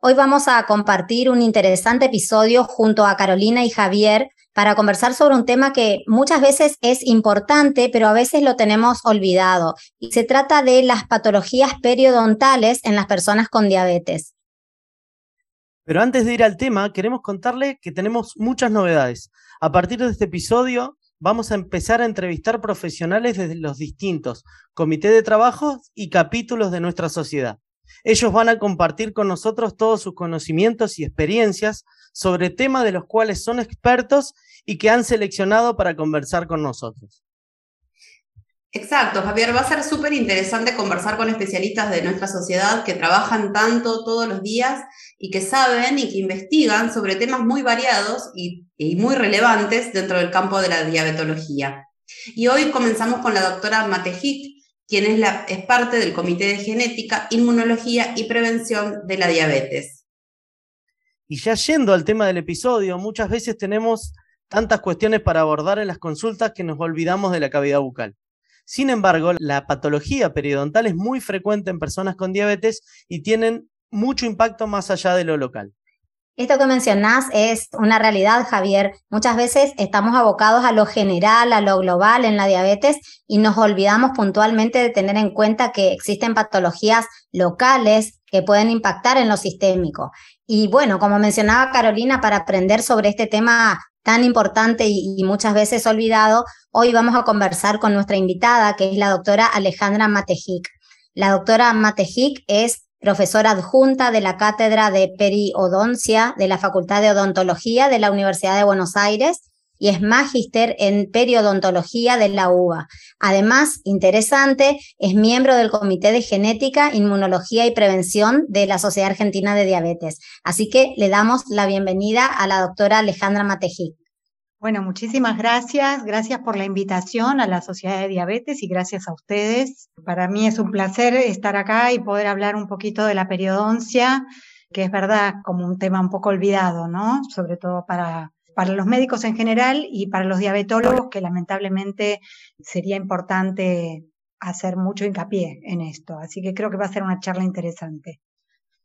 Hoy vamos a compartir un interesante episodio junto a Carolina y Javier para conversar sobre un tema que muchas veces es importante, pero a veces lo tenemos olvidado. Y se trata de las patologías periodontales en las personas con diabetes. Pero antes de ir al tema, queremos contarle que tenemos muchas novedades. A partir de este episodio, vamos a empezar a entrevistar profesionales desde los distintos comités de trabajo y capítulos de nuestra sociedad. Ellos van a compartir con nosotros todos sus conocimientos y experiencias sobre temas de los cuales son expertos y que han seleccionado para conversar con nosotros. Exacto, Javier, va a ser súper interesante conversar con especialistas de nuestra sociedad que trabajan tanto todos los días y que saben y que investigan sobre temas muy variados y, muy relevantes dentro del campo de la diabetología. Y hoy comenzamos con la doctora Matejic, quien es, la, es parte del Comité de Genética, Inmunología y Prevención de la Diabetes. Y ya yendo al tema del episodio, muchas veces tenemos tantas cuestiones para abordar en las consultas que nos olvidamos de la cavidad bucal. Sin embargo, la patología periodontal es muy frecuente en personas con diabetes y tienen mucho impacto más allá de lo local. Esto que mencionás es una realidad, Javier. Muchas veces estamos abocados a lo general, a lo global en la diabetes y nos olvidamos puntualmente de tener en cuenta que existen patologías locales que pueden impactar en lo sistémico. Y bueno, como mencionaba Carolina, para aprender sobre este tema tan importante y, muchas veces olvidado, hoy vamos a conversar con nuestra invitada, que es la doctora Alejandra Matejic. La doctora Matejic es profesora adjunta de la Cátedra de Periodoncia de la Facultad de Odontología de la Universidad de Buenos Aires y es magíster en periodontología de la UBA. Además, interesante, es miembro del Comité de Genética, Inmunología y Prevención de la Sociedad Argentina de Diabetes. Así que le damos la bienvenida a la doctora Alejandra Matejí. Bueno, muchísimas gracias. Gracias por la invitación a la Sociedad de Diabetes y gracias a ustedes. Para mí es un placer estar acá y poder hablar un poquito de la periodoncia, que es verdad como un tema un poco olvidado, ¿no? Sobre todo para, para los médicos en general y para los diabetólogos, que lamentablemente sería importante hacer mucho hincapié en esto. Así que creo que va a ser una charla interesante.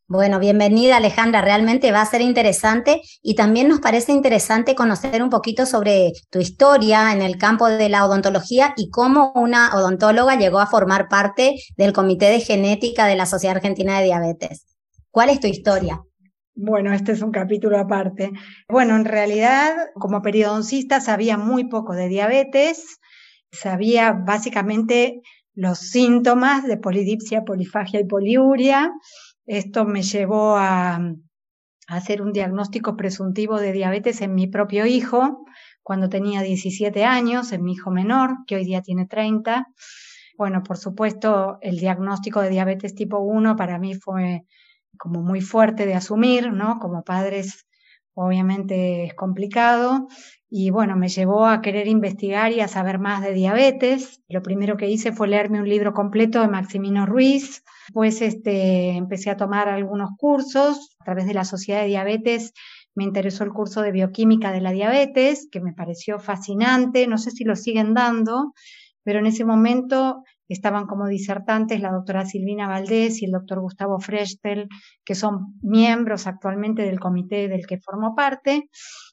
Bueno, bienvenida Alejandra, realmente va a ser interesante y también nos parece interesante conocer un poquito sobre tu historia en el campo de la odontología y cómo una odontóloga llegó a formar parte del Comité de Genética de la Sociedad Argentina de Diabetes. ¿Cuál es tu historia? Bueno, este es un capítulo aparte. Bueno, en realidad, como periodoncista sabía muy poco de diabetes, sabía básicamente los síntomas de polidipsia, polifagia y poliuria esto me llevó a, hacer un diagnóstico presuntivo de diabetes en mi propio hijo cuando tenía 17 años, en mi hijo menor, que hoy día tiene 30. Bueno, por supuesto, el diagnóstico de diabetes tipo 1 para mí fue como muy fuerte de asumir, ¿no? Como padres, obviamente es complicado. Y bueno, me llevó a querer investigar y a saber más de diabetes. Lo primero que hice fue leerme un libro completo de Maximino Ruiz, pues este, empecé a tomar algunos cursos a través de la Sociedad de Diabetes. Me interesó el curso de bioquímica de la diabetes, que me pareció fascinante. No sé si lo siguen dando, pero en ese momento estaban como disertantes la doctora Silvina Valdés y el doctor Gustavo Frechtel, que son miembros actualmente del comité del que formo parte.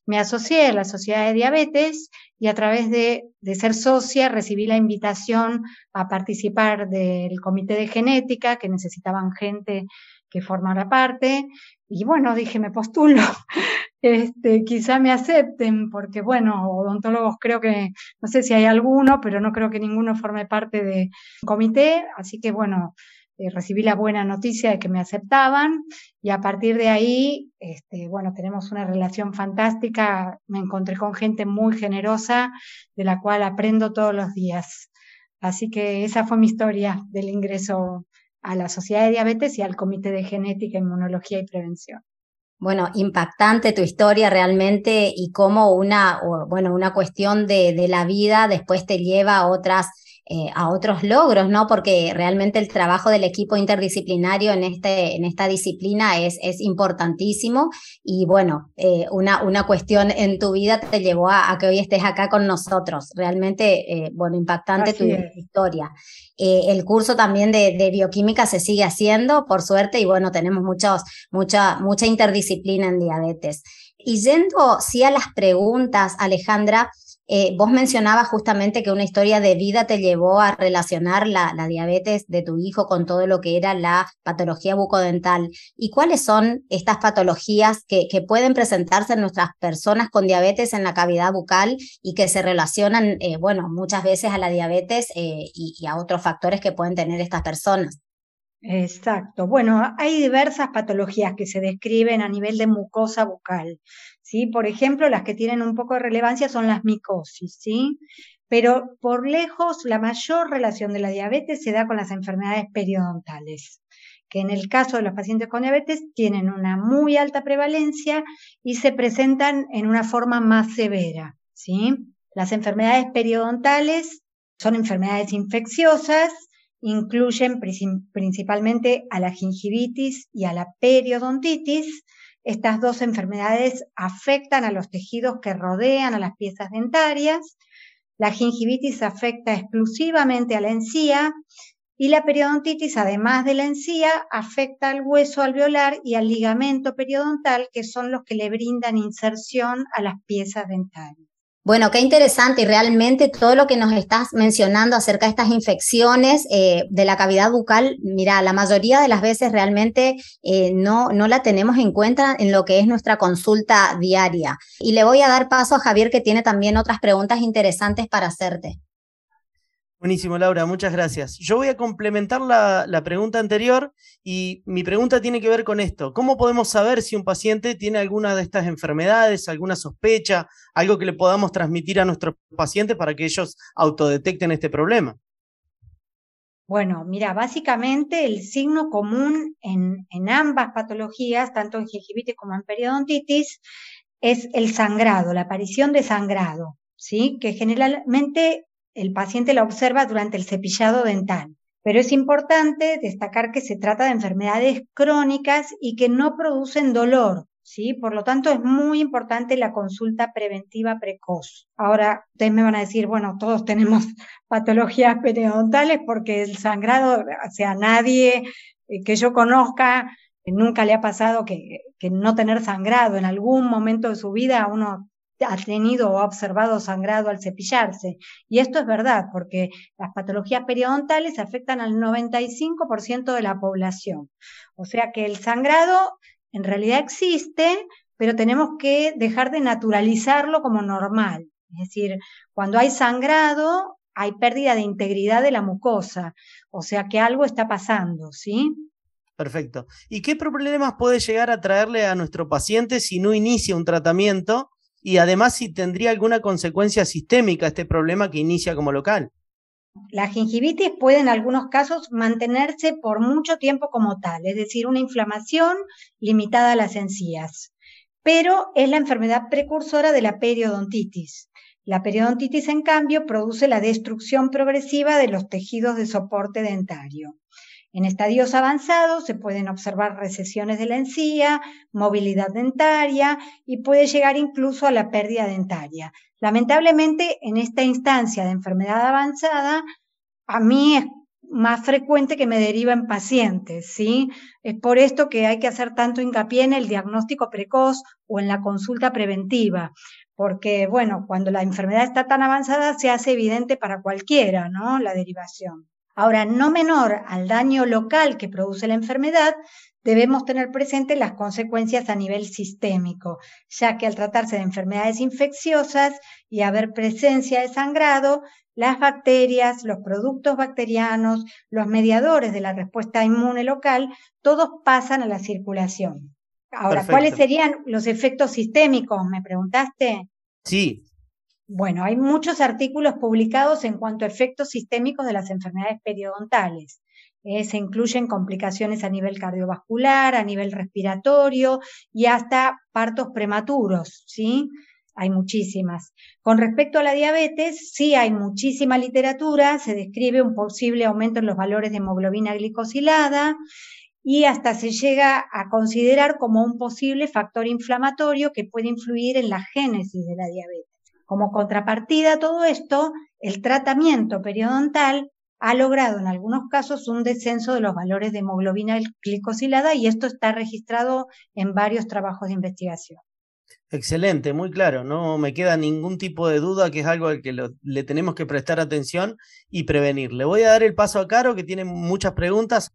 Me asocié a la Sociedad de Diabetes y a través de, de ser socia recibí la invitación a participar del comité de genética, que necesitaban gente que formara parte. Y bueno, dije, me postulo este, quizá me acepten, porque bueno, odontólogos creo que, no sé si hay alguno, pero no creo que ninguno forme parte de comité, así que bueno, eh, recibí la buena noticia de que me aceptaban y a partir de ahí, este, bueno, tenemos una relación fantástica, me encontré con gente muy generosa de la cual aprendo todos los días. Así que esa fue mi historia del ingreso a la Sociedad de Diabetes y al Comité de Genética, Inmunología y Prevención. Bueno, impactante tu historia realmente y cómo una, bueno, una cuestión de, de la vida después te lleva a otras eh, a otros logros, ¿no? Porque realmente el trabajo del equipo interdisciplinario en, este, en esta disciplina es, es importantísimo y bueno, eh, una, una cuestión en tu vida te llevó a, que hoy estés acá con nosotros. Realmente, eh, bueno, impactante tu historia. el curso también de, de, bioquímica se sigue haciendo, por suerte, y bueno, tenemos muchos, mucha, mucha interdisciplina en diabetes. Y yendo, sí, a las preguntas, Alejandra, eh, vos mencionabas justamente que una historia de vida te llevó a relacionar la, diabetes de tu hijo con todo lo que era la patología bucodental. ¿Y cuáles son estas patologías que, pueden presentarse en nuestras personas con diabetes en la cavidad bucal y que se relacionan, eh, bueno, muchas veces a la diabetes eh, y a otros factores que pueden tener estas personas? Exacto. Bueno, hay diversas patologías que se describen a nivel de mucosa bucal. ¿Sí? Por ejemplo, las que tienen un poco de relevancia son las micosis, ¿sí? Pero por lejos, la mayor relación de la diabetes se da con las enfermedades periodontales, que en el caso de los pacientes con diabetes tienen una muy alta prevalencia y se presentan en una forma más severa, ¿sí? Las enfermedades periodontales son enfermedades infecciosas incluyen principalmente a la gingivitis y a la periodontitis. Estas dos enfermedades afectan a los tejidos que rodean a las piezas dentarias. La gingivitis afecta exclusivamente a la encía y la periodontitis, además de la encía, afecta al hueso alveolar y al ligamento periodontal, que son los que le brindan inserción a las piezas dentarias. Bueno, qué interesante y realmente todo lo que nos estás mencionando acerca de estas infecciones eh, de la cavidad bucal, mira, la mayoría de las veces realmente eh, no, no la tenemos en cuenta en lo que es nuestra consulta diaria. Y le voy a dar paso a Javier que tiene también otras preguntas interesantes para hacerte. Buenísimo, Laura, muchas gracias. Yo voy a complementar la, pregunta anterior y mi pregunta tiene que ver con esto. ¿Cómo podemos saber si un paciente tiene alguna de estas enfermedades, alguna sospecha, algo que le podamos transmitir a nuestros pacientes para que ellos autodetecten este problema? Bueno, mira, básicamente el signo común en, en ambas patologías, tanto en gingivitis como en periodontitis, es el sangrado, la aparición de sangrado, ¿sí? Que generalmente el paciente la observa durante el cepillado dental. Pero es importante destacar que se trata de enfermedades crónicas y que no producen dolor, ¿sí? Por lo tanto, es muy importante la consulta preventiva precoz. Ahora, ustedes me van a decir, bueno, todos tenemos patologías periodontales porque el sangrado, o sea, nadie eh, que yo conozca nunca le ha pasado que, que no tener sangrado en algún momento de su vida uno ha tenido o ha observado sangrado al cepillarse. Y esto es verdad, porque las patologías periodontales afectan al 95% de la población. O sea que el sangrado en realidad existe, pero tenemos que dejar de naturalizarlo como normal. Es decir, cuando hay sangrado, hay pérdida de integridad de la mucosa. O sea que algo está pasando, ¿sí? Perfecto. ¿Y qué problemas puede llegar a traerle a nuestro paciente si no inicia un tratamiento y además si tendría alguna consecuencia sistémica este problema que inicia como local. La gingivitis puede en algunos casos mantenerse por mucho tiempo como tal, es decir, una inflamación limitada a las encías, pero es la enfermedad precursora de la periodontitis. La periodontitis, en cambio, produce la destrucción progresiva de los tejidos de soporte dentario. En estadios avanzados se pueden observar recesiones de la encía, movilidad dentaria y puede llegar incluso a la pérdida dentaria. Lamentablemente, en esta instancia de enfermedad avanzada, a mí es más frecuente que me derivan pacientes, ¿sí? Es por esto que hay que hacer tanto hincapié en el diagnóstico precoz o en la consulta preventiva, porque, bueno, cuando la enfermedad está tan avanzada se hace evidente para cualquiera, ¿no? La derivación. Ahora, no menor al daño local que produce la enfermedad, debemos tener presente las consecuencias a nivel sistémico, ya que al tratarse de enfermedades infecciosas y haber presencia de sangrado, las bacterias, los productos bacterianos, los mediadores de la respuesta inmune local, todos pasan a la circulación. Ahora, ¿cuáles serían los efectos sistémicos? ¿Me preguntaste? Sí, bueno, hay muchos artículos publicados en cuanto a efectos sistémicos de las enfermedades periodontales. Eh, se incluyen complicaciones a nivel cardiovascular, a nivel respiratorio y hasta partos prematuros, ¿sí? Hay muchísimas. Con respecto a la diabetes, sí hay muchísima literatura, se describe un posible aumento en los valores de hemoglobina glicosilada y hasta se llega a considerar como un posible factor inflamatorio que puede influir en la génesis de la diabetes. Como contrapartida a todo esto, el tratamiento periodontal ha logrado en algunos casos un descenso de los valores de hemoglobina glicosilada y esto está registrado en varios trabajos de investigación. Excelente, muy claro, no me queda ningún tipo de duda que es algo al que le tenemos que prestar atención y prevenir. Le voy a dar el paso a Caro, que tiene muchas preguntas.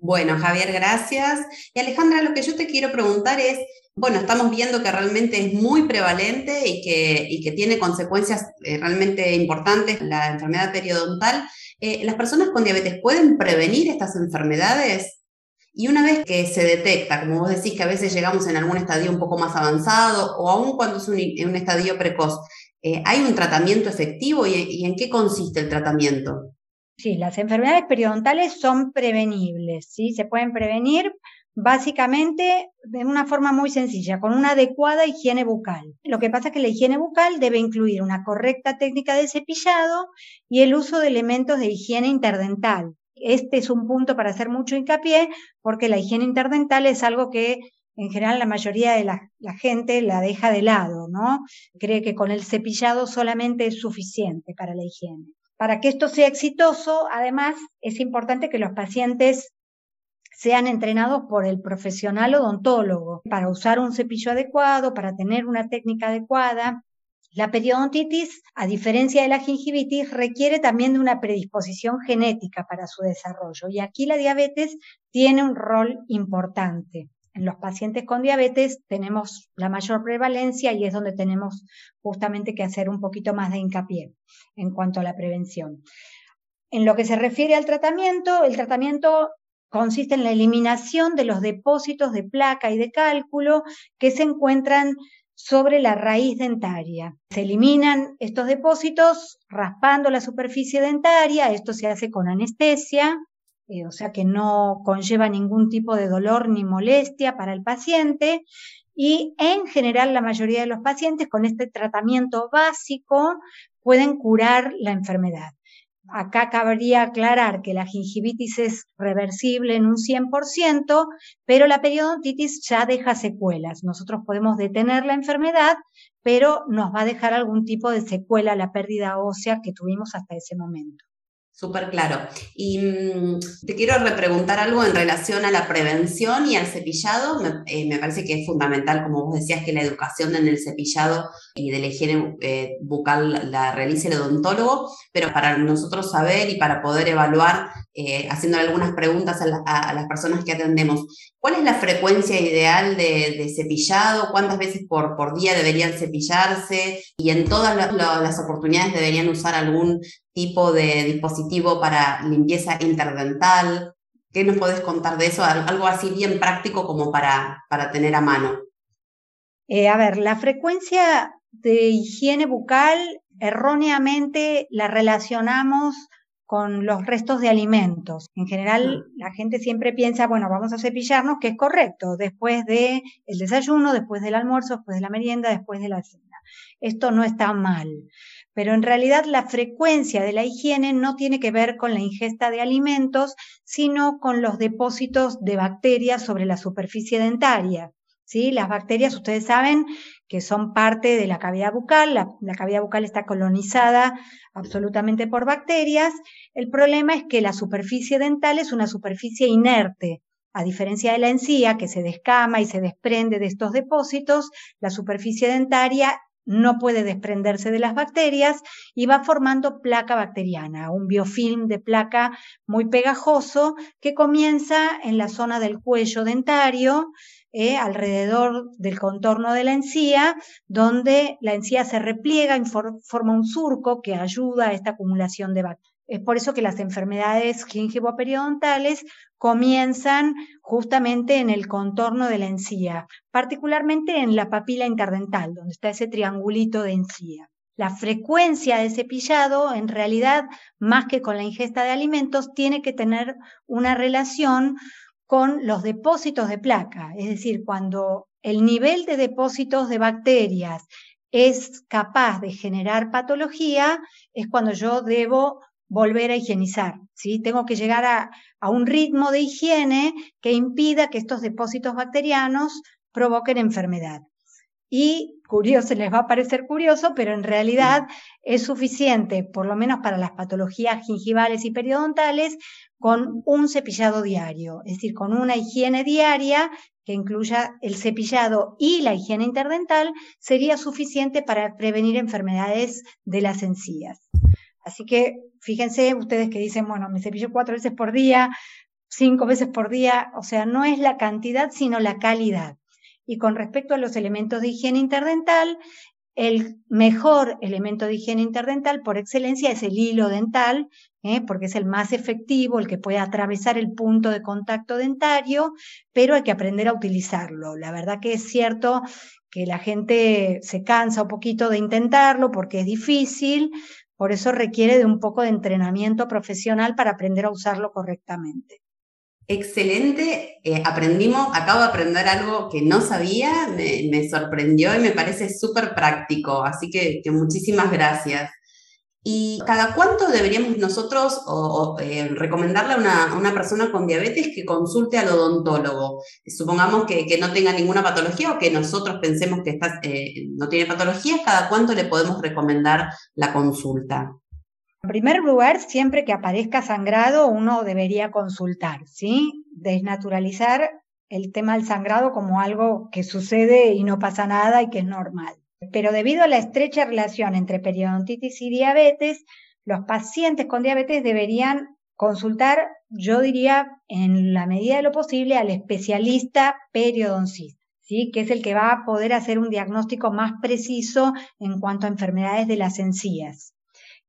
Bueno, Javier, gracias. Y Alejandra, lo que yo te quiero preguntar es, bueno, estamos viendo que realmente es muy prevalente y que, y que tiene consecuencias eh, realmente importantes la enfermedad periodontal. Eh, ¿Las personas con diabetes pueden prevenir estas enfermedades? Y una vez que se detecta, como vos decís que a veces llegamos en algún estadio un poco más avanzado o aún cuando es un, estadio precoz, eh, ¿hay un tratamiento efectivo y, en qué consiste el tratamiento? Sí, las enfermedades periodontales son prevenibles, ¿sí? Se pueden prevenir básicamente de una forma muy sencilla, con una adecuada higiene bucal. Lo que pasa es que la higiene bucal debe incluir una correcta técnica de cepillado y el uso de elementos de higiene interdental. Este es un punto para hacer mucho hincapié porque la higiene interdental es algo que en general la mayoría de la, gente la deja de lado, ¿no? Cree que con el cepillado solamente es suficiente para la higiene. Para que esto sea exitoso, además, es importante que los pacientes sean entrenados por el profesional odontólogo para usar un cepillo adecuado, para tener una técnica adecuada. La periodontitis, a diferencia de la gingivitis, requiere también de una predisposición genética para su desarrollo y aquí la diabetes tiene un rol importante. En los pacientes con diabetes tenemos la mayor prevalencia y es donde tenemos justamente que hacer un poquito más de hincapié en cuanto a la prevención. En lo que se refiere al tratamiento, el tratamiento consiste en la eliminación de los depósitos de placa y de cálculo que se encuentran sobre la raíz dentaria. Se eliminan estos depósitos raspando la superficie dentaria, esto se hace con anestesia, eh, o sea que no conlleva ningún tipo de dolor ni molestia para el paciente. Y en general la mayoría de los pacientes con este tratamiento básico pueden curar la enfermedad. Acá cabría aclarar que la gingivitis es reversible en un 100%, pero la periodontitis ya deja secuelas. Nosotros podemos detener la enfermedad, pero nos va a dejar algún tipo de secuela la pérdida ósea que tuvimos hasta ese momento. Súper claro. Y mm, te quiero repreguntar algo en relación a la prevención y al cepillado. Eh, me, parece que es fundamental, como vos decías, que la educación en el cepillado y de la higiene eh, bucal la realice el odontólogo, pero para nosotros saber y para poder evaluar, eh, haciendo algunas preguntas a, las personas que atendemos, ¿cuál es la frecuencia ideal de, cepillado? ¿Cuántas veces por, día deberían cepillarse? ¿Y en todas las oportunidades deberían usar algún tipo de dispositivo para limpieza interdental. ¿Qué nos podés contar de eso? Algo así bien práctico como para, para tener a mano. Eh, a ver, la frecuencia de higiene bucal erróneamente la relacionamos con los restos de alimentos. En general, la gente siempre piensa, bueno, vamos a cepillarnos, que es correcto, después del el desayuno, después del almuerzo, después de la merienda, después de la cena. Esto no está mal pero en realidad la frecuencia de la higiene no tiene que ver con la ingesta de alimentos, sino con los depósitos de bacterias sobre la superficie dentaria. ¿Sí? Las bacterias, ustedes saben que son parte de la cavidad bucal, la, cavidad bucal está colonizada absolutamente por bacterias. El problema es que la superficie dental es una superficie inerte. A diferencia de la encía, que se descama y se desprende de estos depósitos, la superficie dentaria no puede desprenderse de las bacterias y va formando placa bacteriana, un biofilm de placa muy pegajoso que comienza en la zona del cuello dentario, eh, alrededor del contorno de la encía, donde la encía se repliega y forma un surco que ayuda a esta acumulación de bacterias. Es por eso que las enfermedades gingivoperidontales comienzan justamente en el contorno de la encía, particularmente en la papila interdental, donde está ese triangulito de encía. la frecuencia de cepillado, en realidad, más que con la ingesta de alimentos, tiene que tener una relación con los depósitos de placa. Es decir, cuando el nivel de depósitos de bacterias es capaz de generar patología, es cuando yo debo volver a higienizar. ¿sí? Tengo que llegar a, a un ritmo de higiene que impida que estos depósitos bacterianos provoquen enfermedad. Y curioso, les va a parecer curioso, pero en realidad es suficiente, por lo menos para las patologías gingivales y periodontales, con un cepillado diario, es decir, con una higiene diaria que incluya el cepillado y la higiene interdental, sería suficiente para prevenir enfermedades de las encías. Así que fíjense ustedes que dicen, bueno, me cepillo cuatro veces por día, cinco veces por día, o sea, no es la cantidad, sino la calidad. Y con respecto a los elementos de higiene interdental, el mejor elemento de higiene interdental por excelencia es el hilo dental, ¿eh? porque es el más efectivo, el que puede atravesar el punto de contacto dentario, pero hay que aprender a utilizarlo. La verdad que es cierto que la gente se cansa un poquito de intentarlo porque es difícil, por eso requiere de un poco de entrenamiento profesional para aprender a usarlo correctamente. Excelente, eh, aprendimos, acabo de aprender algo que no sabía, me, sorprendió y me parece súper práctico, así que, muchísimas gracias. ¿Y cada cuánto deberíamos nosotros eh, recomendarle a una, persona con diabetes que consulte al odontólogo? Supongamos que, no tenga ninguna patología o que nosotros pensemos que eh, no tiene patología, ¿cada cuánto le podemos recomendar la consulta? En primer lugar, siempre que aparezca sangrado, uno debería consultar, ¿sí? Desnaturalizar el tema del sangrado como algo que sucede y no pasa nada y que es normal. Pero debido a la estrecha relación entre periodontitis y diabetes, los pacientes con diabetes deberían consultar, yo diría, en la medida de lo posible, al especialista periodoncista, ¿sí? que es el que va a poder hacer un diagnóstico más preciso en cuanto a enfermedades de las encías.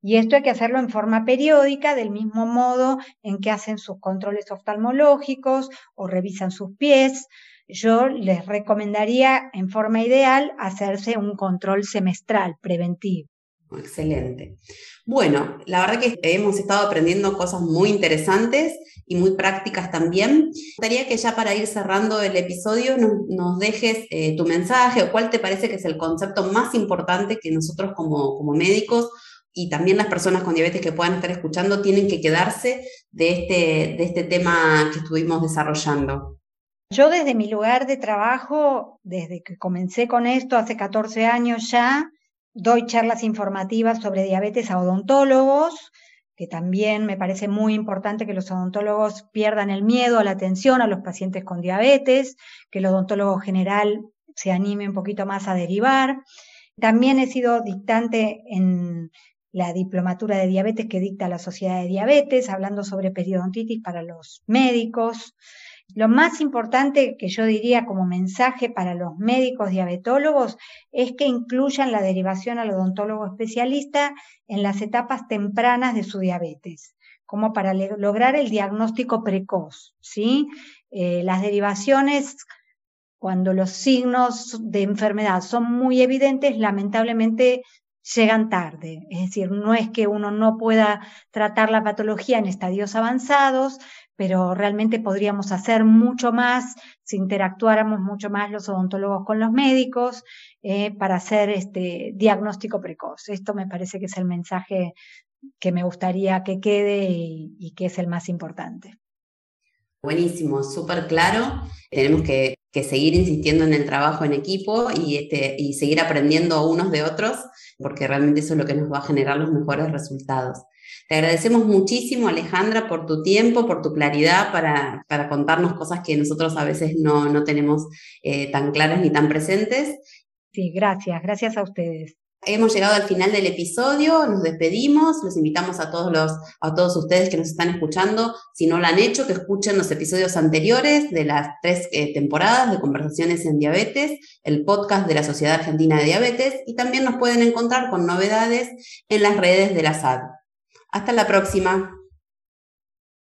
Y esto hay que hacerlo en forma periódica, del mismo modo en que hacen sus controles oftalmológicos o revisan sus pies. Yo les recomendaría en forma ideal hacerse un control semestral preventivo. Excelente. Bueno, la verdad que hemos estado aprendiendo cosas muy interesantes y muy prácticas también. Me gustaría que ya para ir cerrando el episodio nos, dejes eh, tu mensaje o cuál te parece que es el concepto más importante que nosotros como, como médicos y también las personas con diabetes que puedan estar escuchando tienen que quedarse de este, de este tema que estuvimos desarrollando? Yo desde mi lugar de trabajo, desde que comencé con esto hace 14 años ya, doy charlas informativas sobre diabetes a odontólogos, que también me parece muy importante que los odontólogos pierdan el miedo a la atención a los pacientes con diabetes, que el odontólogo general se anime un poquito más a derivar. También he sido dictante en la diplomatura de diabetes que dicta la Sociedad de Diabetes, hablando sobre periodontitis para los médicos. Lo más importante que yo diría como mensaje para los médicos diabetólogos es que incluyan la derivación al odontólogo especialista en las etapas tempranas de su diabetes, como para lograr el diagnóstico precoz. ¿sí? Eh, las derivaciones, cuando los signos de enfermedad son muy evidentes, lamentablemente llegan tarde. Es decir, no es que uno no pueda tratar la patología en estadios avanzados, pero realmente podríamos hacer mucho más si interactuáramos mucho más los odontólogos con los médicos eh, para hacer este diagnóstico precoz. Esto me parece que es el mensaje que me gustaría que quede y que es el más importante. Buenísimo, súper claro. Tenemos que, seguir insistiendo en el trabajo en equipo y, este, y seguir aprendiendo unos de otros, porque realmente eso es lo que nos va a generar los mejores resultados. Te agradecemos muchísimo, Alejandra, por tu tiempo, por tu claridad para, para contarnos cosas que nosotros a veces no, no tenemos eh, tan claras ni tan presentes. Sí, gracias, gracias a ustedes. Hemos llegado al final del episodio, nos despedimos, los invitamos a todos, los, a todos ustedes que nos están escuchando, si no lo han hecho, que escuchen los episodios anteriores de las tres eh, temporadas de Conversaciones en Diabetes, el podcast de la Sociedad Argentina de Diabetes y también nos pueden encontrar con novedades en las redes de la SAD. Hasta la próxima.